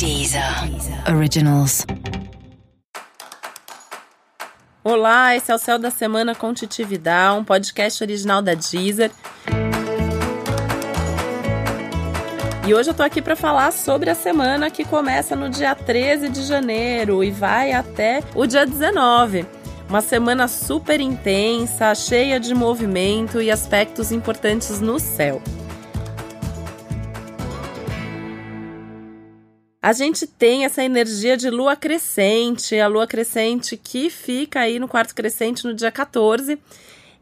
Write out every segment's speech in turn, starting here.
Deezer Originals. Olá, esse é o Céu da Semana com Titividade, um podcast original da Deezer. E hoje eu tô aqui para falar sobre a semana que começa no dia 13 de janeiro e vai até o dia 19. Uma semana super intensa, cheia de movimento e aspectos importantes no céu. A gente tem essa energia de lua crescente, a lua crescente que fica aí no quarto crescente no dia 14.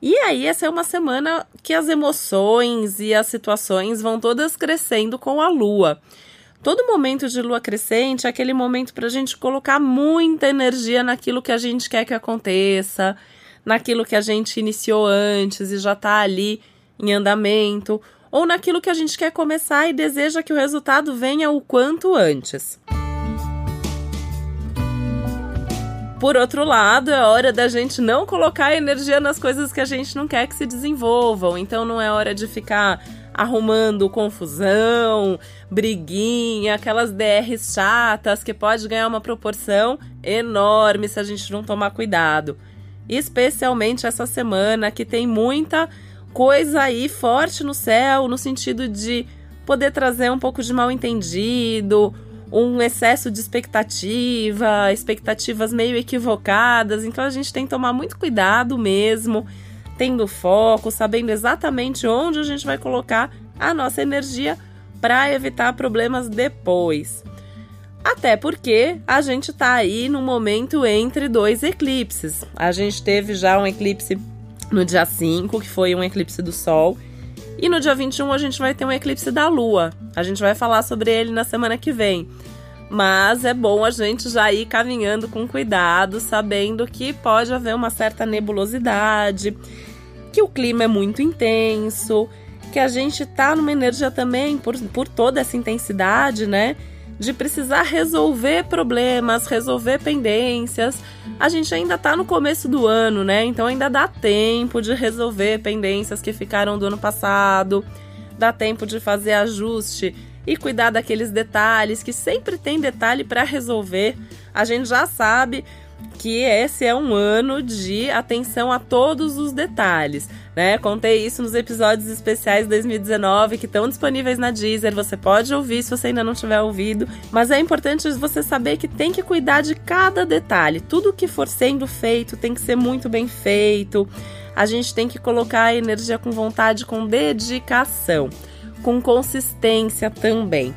E aí, essa é uma semana que as emoções e as situações vão todas crescendo com a lua. Todo momento de lua crescente é aquele momento para a gente colocar muita energia naquilo que a gente quer que aconteça, naquilo que a gente iniciou antes e já está ali em andamento ou naquilo que a gente quer começar e deseja que o resultado venha o quanto antes. Por outro lado, é hora da gente não colocar energia nas coisas que a gente não quer que se desenvolvam. Então não é hora de ficar arrumando confusão, briguinha, aquelas DRs chatas que pode ganhar uma proporção enorme se a gente não tomar cuidado. Especialmente essa semana que tem muita coisa aí forte no céu, no sentido de poder trazer um pouco de mal entendido, um excesso de expectativa, expectativas meio equivocadas. Então a gente tem que tomar muito cuidado mesmo, tendo foco, sabendo exatamente onde a gente vai colocar a nossa energia para evitar problemas depois. Até porque a gente está aí no momento entre dois eclipses. A gente teve já um eclipse no dia 5, que foi um eclipse do Sol. E no dia 21 a gente vai ter um eclipse da Lua. A gente vai falar sobre ele na semana que vem. Mas é bom a gente já ir caminhando com cuidado, sabendo que pode haver uma certa nebulosidade, que o clima é muito intenso, que a gente tá numa energia também por, por toda essa intensidade, né? De precisar resolver problemas, resolver pendências. A gente ainda está no começo do ano, né? Então ainda dá tempo de resolver pendências que ficaram do ano passado, dá tempo de fazer ajuste e cuidar daqueles detalhes que sempre tem detalhe para resolver. A gente já sabe que esse é um ano de atenção a todos os detalhes, né? Contei isso nos episódios especiais de 2019 que estão disponíveis na Deezer. Você pode ouvir se você ainda não tiver ouvido, mas é importante você saber que tem que cuidar de cada detalhe. Tudo que for sendo feito tem que ser muito bem feito. A gente tem que colocar a energia com vontade, com dedicação, com consistência também.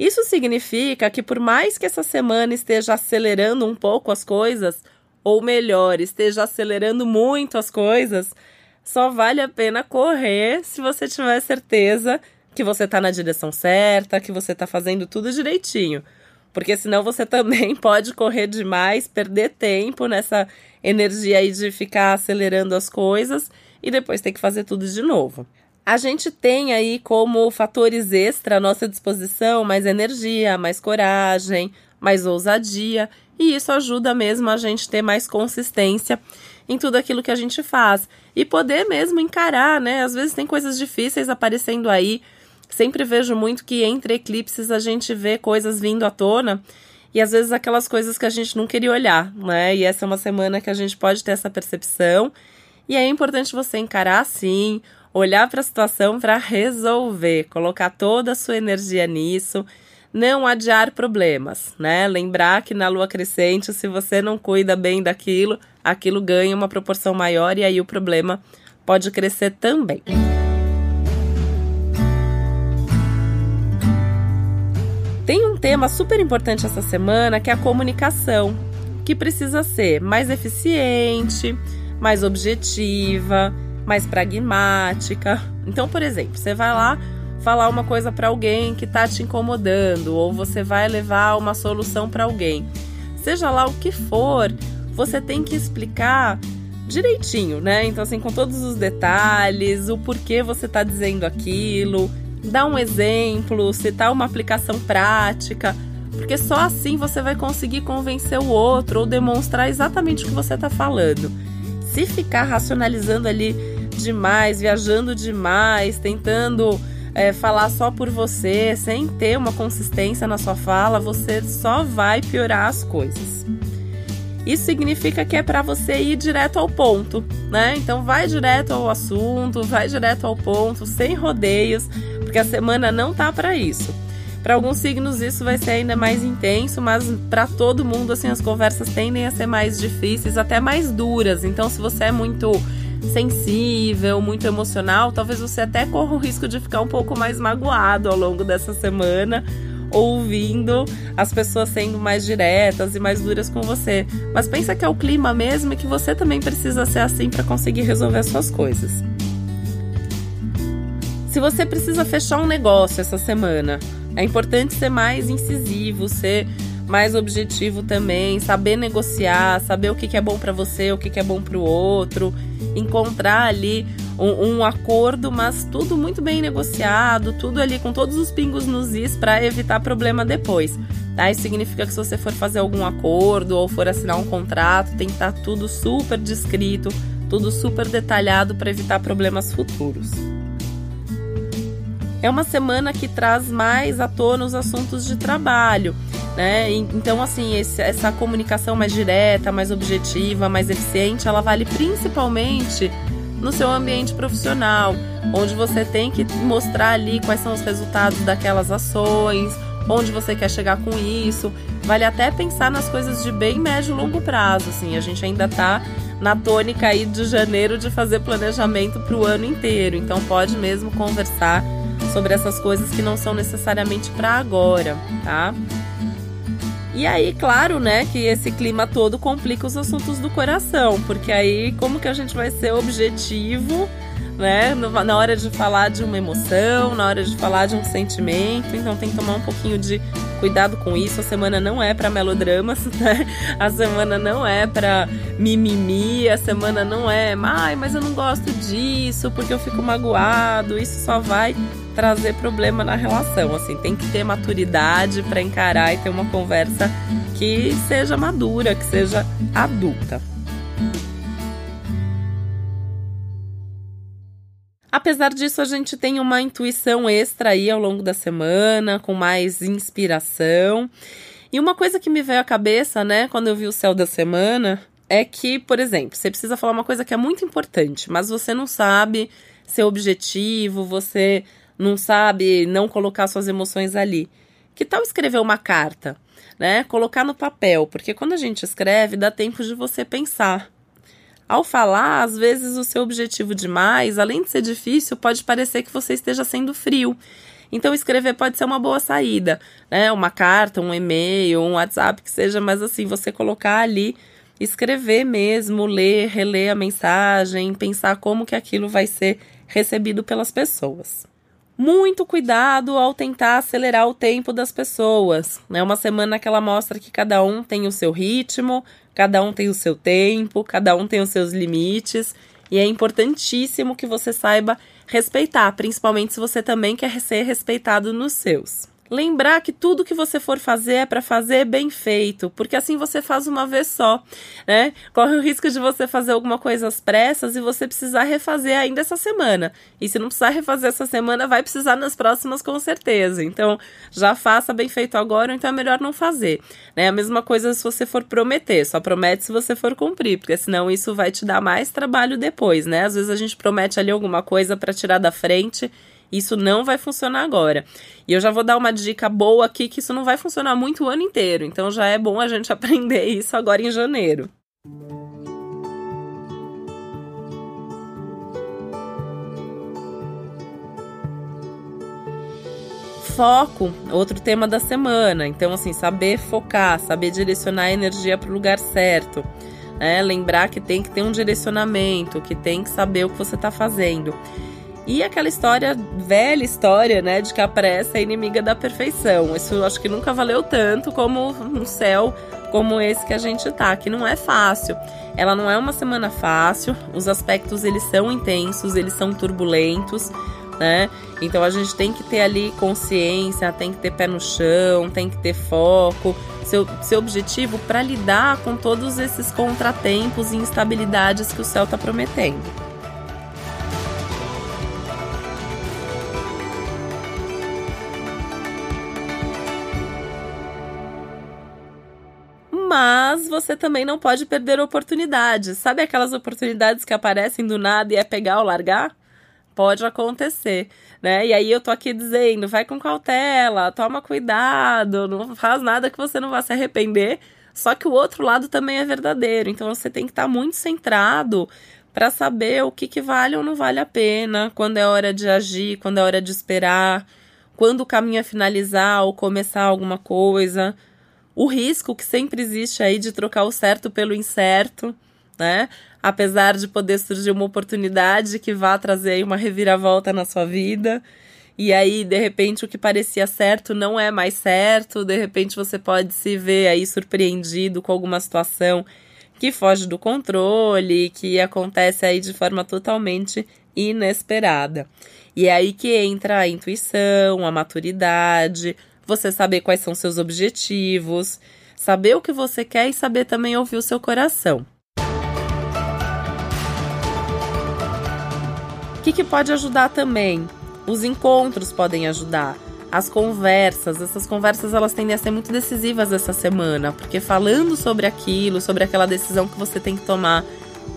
Isso significa que, por mais que essa semana esteja acelerando um pouco as coisas, ou melhor, esteja acelerando muito as coisas, só vale a pena correr se você tiver certeza que você está na direção certa, que você está fazendo tudo direitinho. Porque senão você também pode correr demais, perder tempo nessa energia aí de ficar acelerando as coisas e depois ter que fazer tudo de novo. A gente tem aí como fatores extra à nossa disposição mais energia, mais coragem, mais ousadia, e isso ajuda mesmo a gente ter mais consistência em tudo aquilo que a gente faz e poder mesmo encarar, né? Às vezes tem coisas difíceis aparecendo aí. Sempre vejo muito que entre eclipses a gente vê coisas vindo à tona e às vezes aquelas coisas que a gente não queria olhar, né? E essa é uma semana que a gente pode ter essa percepção. E é importante você encarar sim, olhar para a situação para resolver, colocar toda a sua energia nisso, não adiar problemas, né? Lembrar que na lua crescente, se você não cuida bem daquilo, aquilo ganha uma proporção maior e aí o problema pode crescer também. Tem um tema super importante essa semana que é a comunicação, que precisa ser mais eficiente, mais objetiva, mais pragmática. Então, por exemplo, você vai lá falar uma coisa para alguém que está te incomodando, ou você vai levar uma solução para alguém. Seja lá o que for, você tem que explicar direitinho, né? Então, assim, com todos os detalhes, o porquê você está dizendo aquilo, dar um exemplo, citar uma aplicação prática, porque só assim você vai conseguir convencer o outro ou demonstrar exatamente o que você está falando. Se ficar racionalizando ali demais, viajando demais, tentando é, falar só por você, sem ter uma consistência na sua fala, você só vai piorar as coisas. Isso significa que é para você ir direto ao ponto, né? Então vai direto ao assunto, vai direto ao ponto, sem rodeios, porque a semana não tá para isso. Para alguns signos isso vai ser ainda mais intenso, mas para todo mundo assim as conversas tendem a ser mais difíceis, até mais duras. Então se você é muito sensível, muito emocional, talvez você até corra o risco de ficar um pouco mais magoado ao longo dessa semana, ouvindo as pessoas sendo mais diretas e mais duras com você. Mas pensa que é o clima mesmo e que você também precisa ser assim para conseguir resolver as suas coisas. Se você precisa fechar um negócio essa semana, é importante ser mais incisivo, ser mais objetivo também, saber negociar, saber o que, é bom para você, o que, que é bom para o outro, encontrar ali um, um, acordo, mas tudo muito bem negociado, tudo ali com todos os pingos nos is para evitar problema depois. Tá? Isso significa que se você for fazer algum acordo ou for assinar um contrato, tem que estar tá tudo super descrito, tudo super detalhado para evitar problemas futuros. É uma semana que traz mais à tona os assuntos de trabalho. Né? Então, assim, esse, essa comunicação mais direta, mais objetiva, mais eficiente, ela vale principalmente no seu ambiente profissional, onde você tem que mostrar ali quais são os resultados daquelas ações, onde você quer chegar com isso. Vale até pensar nas coisas de bem médio e longo prazo, assim. A gente ainda tá na tônica aí de janeiro de fazer planejamento para o ano inteiro, então pode mesmo conversar sobre essas coisas que não são necessariamente para agora, tá? E aí, claro, né, que esse clima todo complica os assuntos do coração, porque aí como que a gente vai ser objetivo, né, na hora de falar de uma emoção, na hora de falar de um sentimento, então tem que tomar um pouquinho de cuidado com isso. A semana não é para melodramas, né? A semana não é para mimimi, a semana não é, ai, mas eu não gosto disso porque eu fico magoado. Isso só vai trazer problema na relação. Assim, tem que ter maturidade para encarar e ter uma conversa que seja madura, que seja adulta. Apesar disso, a gente tem uma intuição extra aí ao longo da semana, com mais inspiração. E uma coisa que me veio à cabeça, né, quando eu vi o céu da semana, é que, por exemplo, você precisa falar uma coisa que é muito importante, mas você não sabe ser objetivo, você não sabe não colocar suas emoções ali. Que tal escrever uma carta, né? Colocar no papel, porque quando a gente escreve, dá tempo de você pensar. Ao falar, às vezes o seu objetivo demais, além de ser difícil, pode parecer que você esteja sendo frio. Então escrever pode ser uma boa saída, né? Uma carta, um e-mail, um WhatsApp que seja, mas assim, você colocar ali, escrever mesmo, ler, reler a mensagem, pensar como que aquilo vai ser recebido pelas pessoas muito cuidado ao tentar acelerar o tempo das pessoas. É uma semana que ela mostra que cada um tem o seu ritmo, cada um tem o seu tempo, cada um tem os seus limites. E é importantíssimo que você saiba respeitar, principalmente se você também quer ser respeitado nos seus. Lembrar que tudo que você for fazer é para fazer bem feito, porque assim você faz uma vez só, né? Corre o risco de você fazer alguma coisa às pressas e você precisar refazer ainda essa semana. E se não precisar refazer essa semana, vai precisar nas próximas com certeza. Então, já faça bem feito agora, então é melhor não fazer. Né? A mesma coisa se você for prometer, só promete se você for cumprir, porque senão isso vai te dar mais trabalho depois, né? Às vezes a gente promete ali alguma coisa para tirar da frente isso não vai funcionar agora. E eu já vou dar uma dica boa aqui que isso não vai funcionar muito o ano inteiro. Então já é bom a gente aprender isso agora em janeiro. foco, outro tema da semana. Então, assim, saber focar, saber direcionar a energia para o lugar certo. Né? Lembrar que tem que ter um direcionamento, que tem que saber o que você está fazendo. E aquela história, velha história, né, de que a pressa é inimiga da perfeição. Isso acho que nunca valeu tanto como um céu como esse que a gente tá, que não é fácil. Ela não é uma semana fácil, os aspectos eles são intensos, eles são turbulentos, né? Então a gente tem que ter ali consciência, tem que ter pé no chão, tem que ter foco, seu, seu objetivo para lidar com todos esses contratempos e instabilidades que o céu está prometendo. Você também não pode perder oportunidades. Sabe aquelas oportunidades que aparecem do nada e é pegar ou largar? Pode acontecer, né? E aí eu tô aqui dizendo, vai com cautela, toma cuidado, não faz nada que você não vá se arrepender. Só que o outro lado também é verdadeiro, então você tem que estar tá muito centrado para saber o que, que vale ou não vale a pena, quando é hora de agir, quando é hora de esperar, quando o caminho é finalizar ou começar alguma coisa o risco que sempre existe aí de trocar o certo pelo incerto, né? Apesar de poder surgir uma oportunidade que vá trazer uma reviravolta na sua vida. E aí, de repente, o que parecia certo não é mais certo. De repente, você pode se ver aí surpreendido com alguma situação que foge do controle, que acontece aí de forma totalmente inesperada. E é aí que entra a intuição, a maturidade, você saber quais são seus objetivos, saber o que você quer e saber também ouvir o seu coração. O que, que pode ajudar também? Os encontros podem ajudar. As conversas, essas conversas elas tendem a ser muito decisivas essa semana, porque falando sobre aquilo, sobre aquela decisão que você tem que tomar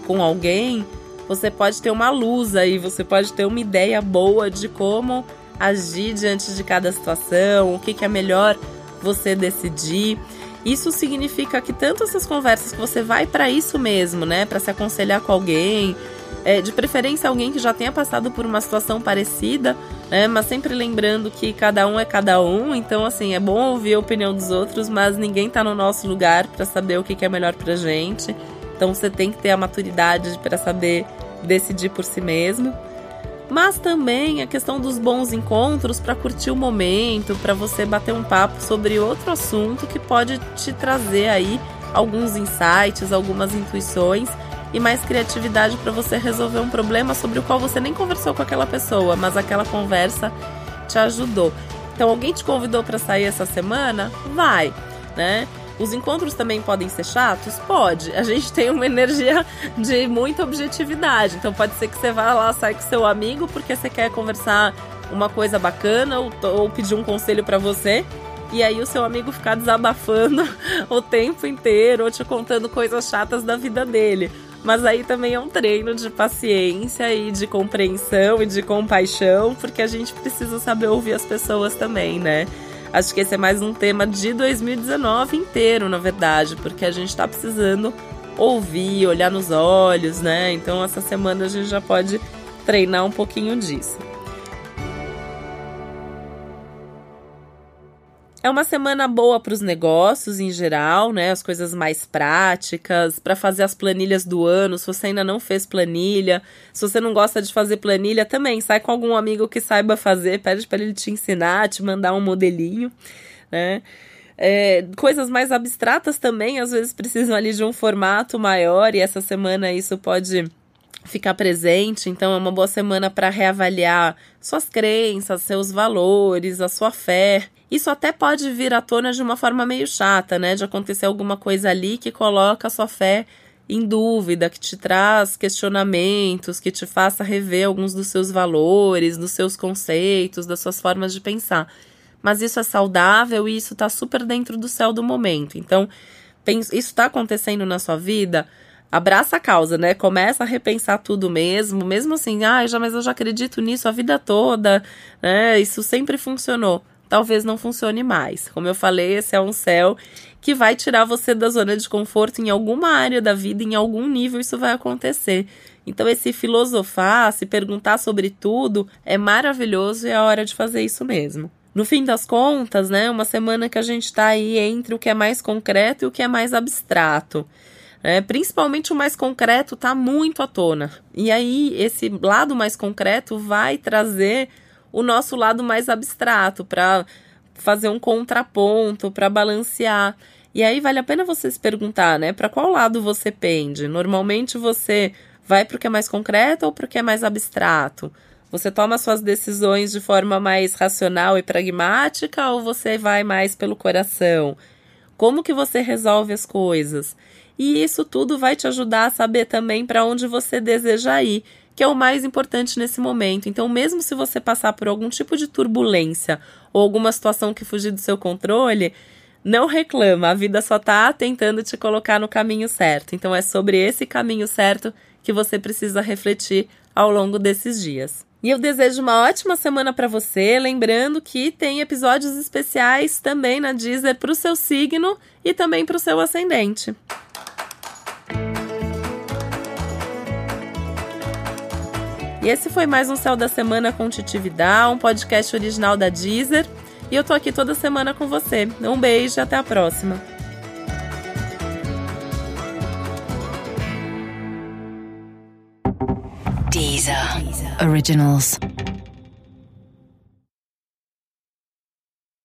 com alguém, você pode ter uma luz aí, você pode ter uma ideia boa de como agir diante de cada situação, o que, que é melhor você decidir. Isso significa que tanto essas conversas que você vai para isso mesmo, né, para se aconselhar com alguém, é, de preferência alguém que já tenha passado por uma situação parecida, né, mas sempre lembrando que cada um é cada um, então assim, é bom ouvir a opinião dos outros, mas ninguém tá no nosso lugar para saber o que, que é melhor pra gente. Então você tem que ter a maturidade para saber decidir por si mesmo mas também a questão dos bons encontros para curtir o momento, para você bater um papo sobre outro assunto que pode te trazer aí alguns insights, algumas intuições e mais criatividade para você resolver um problema sobre o qual você nem conversou com aquela pessoa, mas aquela conversa te ajudou. Então, alguém te convidou para sair essa semana? Vai, né? Os encontros também podem ser chatos? Pode. A gente tem uma energia de muita objetividade. Então pode ser que você vá lá sair com seu amigo porque você quer conversar uma coisa bacana ou, ou pedir um conselho para você. E aí o seu amigo ficar desabafando o tempo inteiro ou te contando coisas chatas da vida dele. Mas aí também é um treino de paciência e de compreensão e de compaixão, porque a gente precisa saber ouvir as pessoas também, né? Acho que esse é mais um tema de 2019 inteiro, na verdade, porque a gente está precisando ouvir, olhar nos olhos, né? Então essa semana a gente já pode treinar um pouquinho disso. É uma semana boa para os negócios em geral, né? As coisas mais práticas, para fazer as planilhas do ano. Se você ainda não fez planilha, se você não gosta de fazer planilha, também sai com algum amigo que saiba fazer, pede para ele te ensinar, te mandar um modelinho, né? É, coisas mais abstratas também, às vezes precisam ali de um formato maior, e essa semana isso pode ficar presente. Então, é uma boa semana para reavaliar suas crenças, seus valores, a sua fé. Isso até pode vir à tona de uma forma meio chata, né? De acontecer alguma coisa ali que coloca a sua fé em dúvida, que te traz questionamentos, que te faça rever alguns dos seus valores, dos seus conceitos, das suas formas de pensar. Mas isso é saudável e isso está super dentro do céu do momento. Então, isso está acontecendo na sua vida, abraça a causa, né? Começa a repensar tudo mesmo, mesmo assim, ah, já, mas eu já acredito nisso a vida toda, né? Isso sempre funcionou talvez não funcione mais. Como eu falei, esse é um céu que vai tirar você da zona de conforto em alguma área da vida, em algum nível isso vai acontecer. Então, esse filosofar, se perguntar sobre tudo, é maravilhoso e é a hora de fazer isso mesmo. No fim das contas, né, uma semana que a gente está aí entre o que é mais concreto e o que é mais abstrato. É, principalmente o mais concreto está muito à tona. E aí, esse lado mais concreto vai trazer o nosso lado mais abstrato, para fazer um contraponto, para balancear. E aí vale a pena você se perguntar, né? Para qual lado você pende? Normalmente você vai para o que é mais concreto ou para o que é mais abstrato? Você toma suas decisões de forma mais racional e pragmática ou você vai mais pelo coração? Como que você resolve as coisas? E isso tudo vai te ajudar a saber também para onde você deseja ir que é o mais importante nesse momento. Então, mesmo se você passar por algum tipo de turbulência ou alguma situação que fugir do seu controle, não reclama, a vida só tá tentando te colocar no caminho certo. Então é sobre esse caminho certo que você precisa refletir ao longo desses dias. E eu desejo uma ótima semana para você, lembrando que tem episódios especiais também na Deezer para o seu signo e também para o seu ascendente. E esse foi mais um Céu da Semana com Titividade, um podcast original da Deezer. E eu tô aqui toda semana com você. Um beijo e até a próxima. Deezer. Originals.